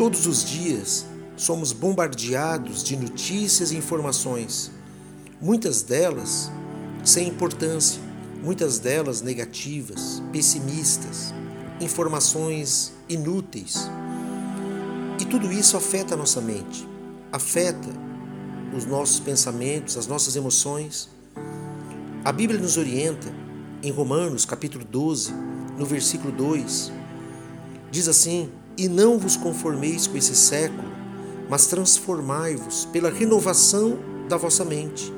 Todos os dias somos bombardeados de notícias e informações, muitas delas sem importância, muitas delas negativas, pessimistas, informações inúteis. E tudo isso afeta a nossa mente, afeta os nossos pensamentos, as nossas emoções. A Bíblia nos orienta em Romanos, capítulo 12, no versículo 2, diz assim: E não vos conformeis com esse século, mas transformai-vos pela renovação da vossa mente,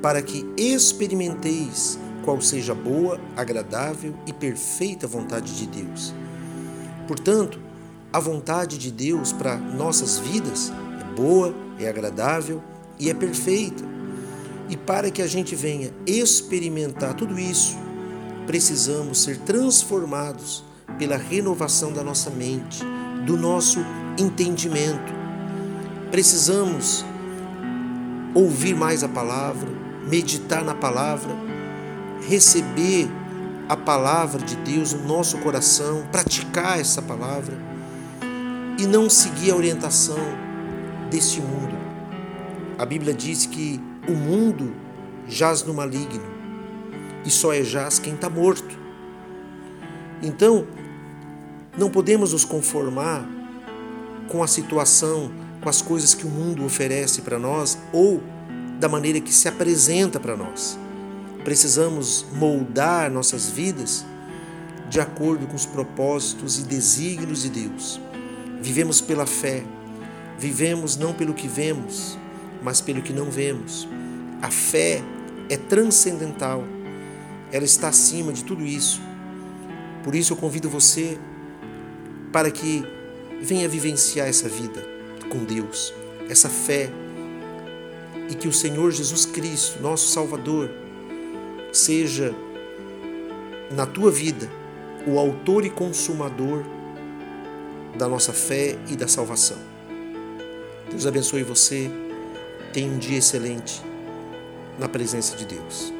para que experimenteis qual seja a boa, agradável e perfeita vontade de Deus. Portanto, a vontade de Deus para nossas vidas é boa, é agradável e é perfeita. E para que a gente venha experimentar tudo isso, precisamos ser transformados pela renovação da nossa mente, do nosso entendimento. Precisamos ouvir mais a palavra, meditar na palavra, receber a palavra de Deus no nosso coração, praticar essa palavra e não seguir a orientação deste mundo. A Bíblia diz que o mundo jaz no maligno e só é jaz quem está morto. Então, não podemos nos conformar com a situação, com as coisas que o mundo oferece para nós ou da maneira que se apresenta para nós. Precisamos moldar nossas vidas de acordo com os propósitos e desígnios de Deus. Vivemos pela fé, vivemos não pelo que vemos, mas pelo que não vemos. A fé é transcendental, ela está acima de tudo isso. Por isso eu convido você para que venha vivenciar essa vida com Deus, essa fé, e que o Senhor Jesus Cristo, nosso Salvador, seja na tua vida o autor e consumador da nossa fé e da salvação. Deus abençoe você. Tenha um dia excelente na presença de Deus.